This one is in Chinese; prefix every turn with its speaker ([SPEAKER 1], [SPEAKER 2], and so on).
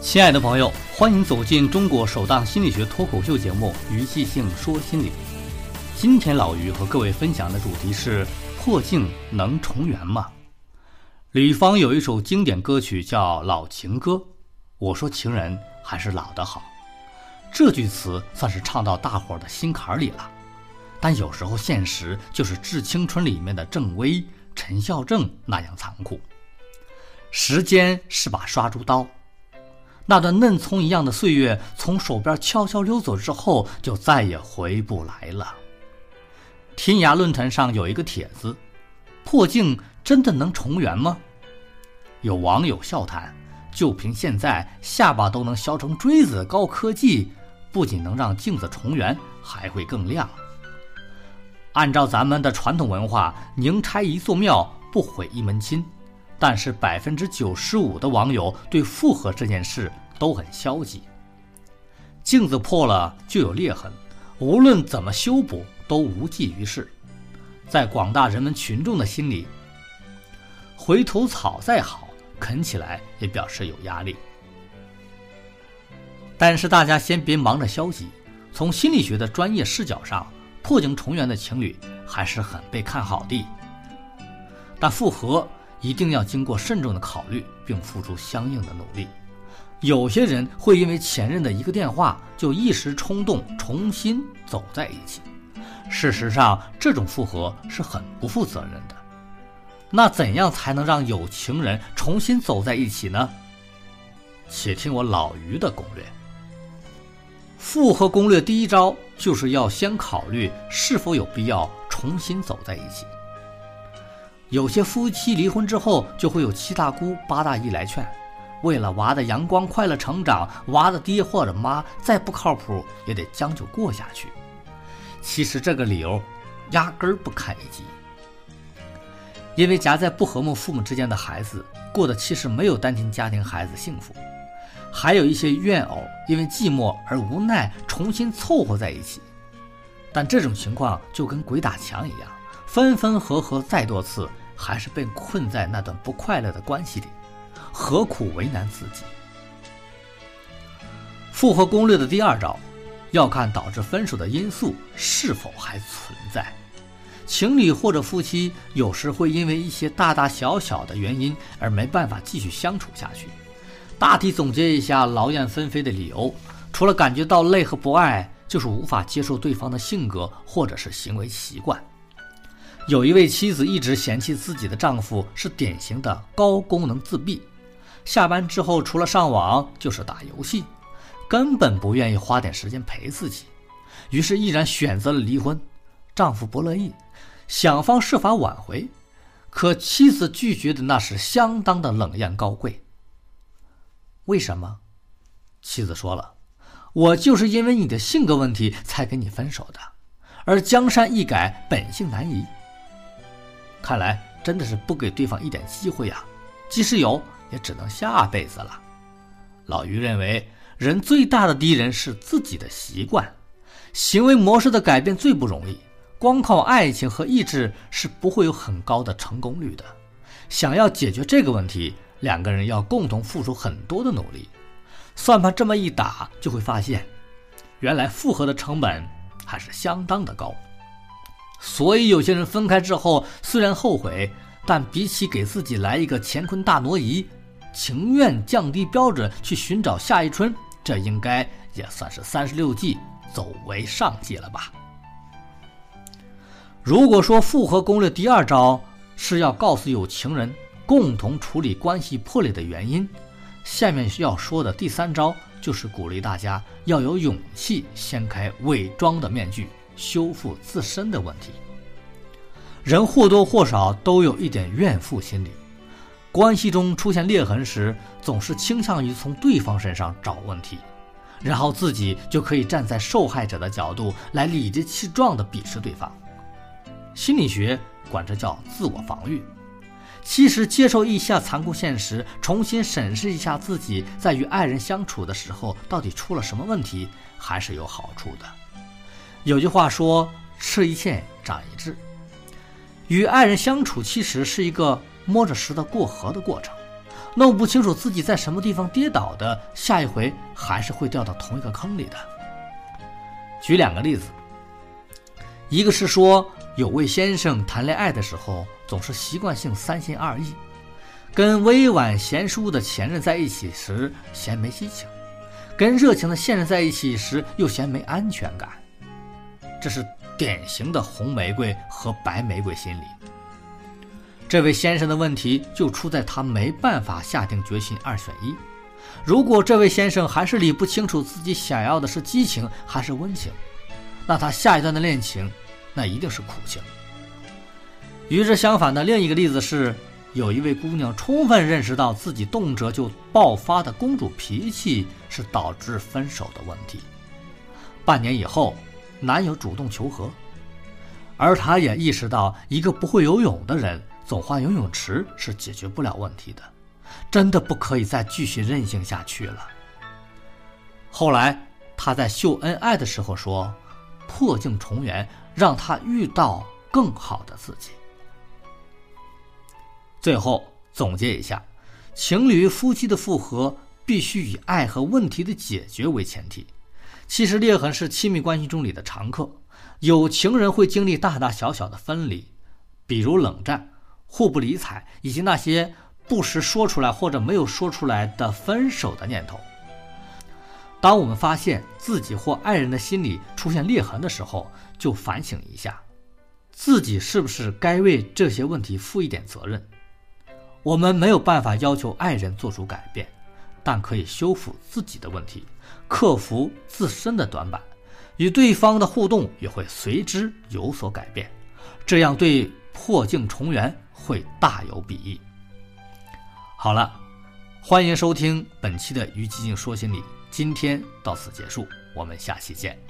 [SPEAKER 1] 亲爱的朋友，欢迎走进中国首档心理学脱口秀节目《于细性说心理》。今天老于和各位分享的主题是：破镜能重圆吗？吕方有一首经典歌曲叫《老情歌》，我说情人还是老的好。这句词算是唱到大伙儿的心坎里了。但有时候现实就是《致青春》里面的郑微、陈孝正那样残酷。时间是把杀猪刀。那段嫩葱一样的岁月从手边悄悄溜走之后，就再也回不来了。天涯论坛上有一个帖子：“破镜真的能重圆吗？”有网友笑谈：“就凭现在下巴都能削成锥子高科技，不仅能让镜子重圆，还会更亮。”按照咱们的传统文化，宁拆一座庙，不毁一门亲。但是百分之九十五的网友对复合这件事都很消极。镜子破了就有裂痕，无论怎么修补都无济于事。在广大人们群众的心里，回头草再好，啃起来也表示有压力。但是大家先别忙着消极，从心理学的专业视角上，破镜重圆的情侣还是很被看好的。但复合。一定要经过慎重的考虑，并付出相应的努力。有些人会因为前任的一个电话，就一时冲动重新走在一起。事实上，这种复合是很不负责任的。那怎样才能让有情人重新走在一起呢？且听我老于的攻略。复合攻略第一招就是要先考虑是否有必要重新走在一起。有些夫妻离婚之后，就会有七大姑八大姨来劝，为了娃的阳光快乐成长，娃的爹或者妈再不靠谱也得将就过下去。其实这个理由压根儿不堪一击，因为夹在不和睦父母之间的孩子，过的其实没有单亲家庭孩子幸福。还有一些怨偶因为寂寞而无奈重新凑合在一起，但这种情况就跟鬼打墙一样，分分合合再多次。还是被困在那段不快乐的关系里，何苦为难自己？复合攻略的第二招，要看导致分手的因素是否还存在。情侣或者夫妻有时会因为一些大大小小的原因而没办法继续相处下去。大体总结一下劳燕分飞的理由，除了感觉到累和不爱，就是无法接受对方的性格或者是行为习惯。有一位妻子一直嫌弃自己的丈夫是典型的高功能自闭，下班之后除了上网就是打游戏，根本不愿意花点时间陪自己，于是毅然选择了离婚。丈夫不乐意，想方设法挽回，可妻子拒绝的那是相当的冷艳高贵。为什么？妻子说了：“我就是因为你的性格问题才跟你分手的，而江山易改，本性难移。”看来真的是不给对方一点机会呀，即使有，也只能下辈子了。老于认为，人最大的敌人是自己的习惯，行为模式的改变最不容易，光靠爱情和意志是不会有很高的成功率的。想要解决这个问题，两个人要共同付出很多的努力。算盘这么一打，就会发现，原来复合的成本还是相当的高。所以，有些人分开之后虽然后悔，但比起给自己来一个乾坤大挪移，情愿降低标准去寻找下一春，这应该也算是三十六计走为上计了吧？如果说复合攻略第二招是要告诉有情人共同处理关系破裂的原因，下面需要说的第三招就是鼓励大家要有勇气掀开伪装的面具。修复自身的问题，人或多或少都有一点怨妇心理。关系中出现裂痕时，总是倾向于从对方身上找问题，然后自己就可以站在受害者的角度来理直气壮地鄙视对方。心理学管这叫自我防御。其实，接受一下残酷现实，重新审视一下自己在与爱人相处的时候到底出了什么问题，还是有好处的。有句话说：“吃一堑，长一智。”与爱人相处其实是一个摸着石头过河的过程，弄不清楚自己在什么地方跌倒的，下一回还是会掉到同一个坑里的。举两个例子，一个是说有位先生谈恋爱的时候总是习惯性三心二意，跟委婉贤淑的前任在一起时嫌没激情，跟热情的现任在一起时又嫌没安全感，这是典型的红玫瑰和白玫瑰心理。这位先生的问题就出在他没办法下定决心二选一。如果这位先生还是理不清楚自己想要的是激情还是温情，那他下一段的恋情，那一定是苦情。与之相反的另一个例子是，有一位姑娘充分认识到自己动辄就爆发的公主脾气是导致分手的问题。半年以后，男友主动求和，而她也意识到一个不会游泳的人。总换游泳池是解决不了问题的，真的不可以再继续任性下去了。后来他在秀恩爱的时候说：“破镜重圆，让他遇到更好的自己。”最后总结一下，情侣夫妻的复合必须以爱和问题的解决为前提。其实裂痕是亲密关系中里的常客，有情人会经历大大小小的分离，比如冷战。互不理睬，以及那些不时说出来或者没有说出来的分手的念头。当我们发现自己或爱人的心里出现裂痕的时候，就反省一下，自己是不是该为这些问题负一点责任。我们没有办法要求爱人做出改变，但可以修复自己的问题，克服自身的短板，与对方的互动也会随之有所改变。这样对破镜重圆。会大有裨益。好了，欢迎收听本期的于寂静说心理，今天到此结束，我们下期见。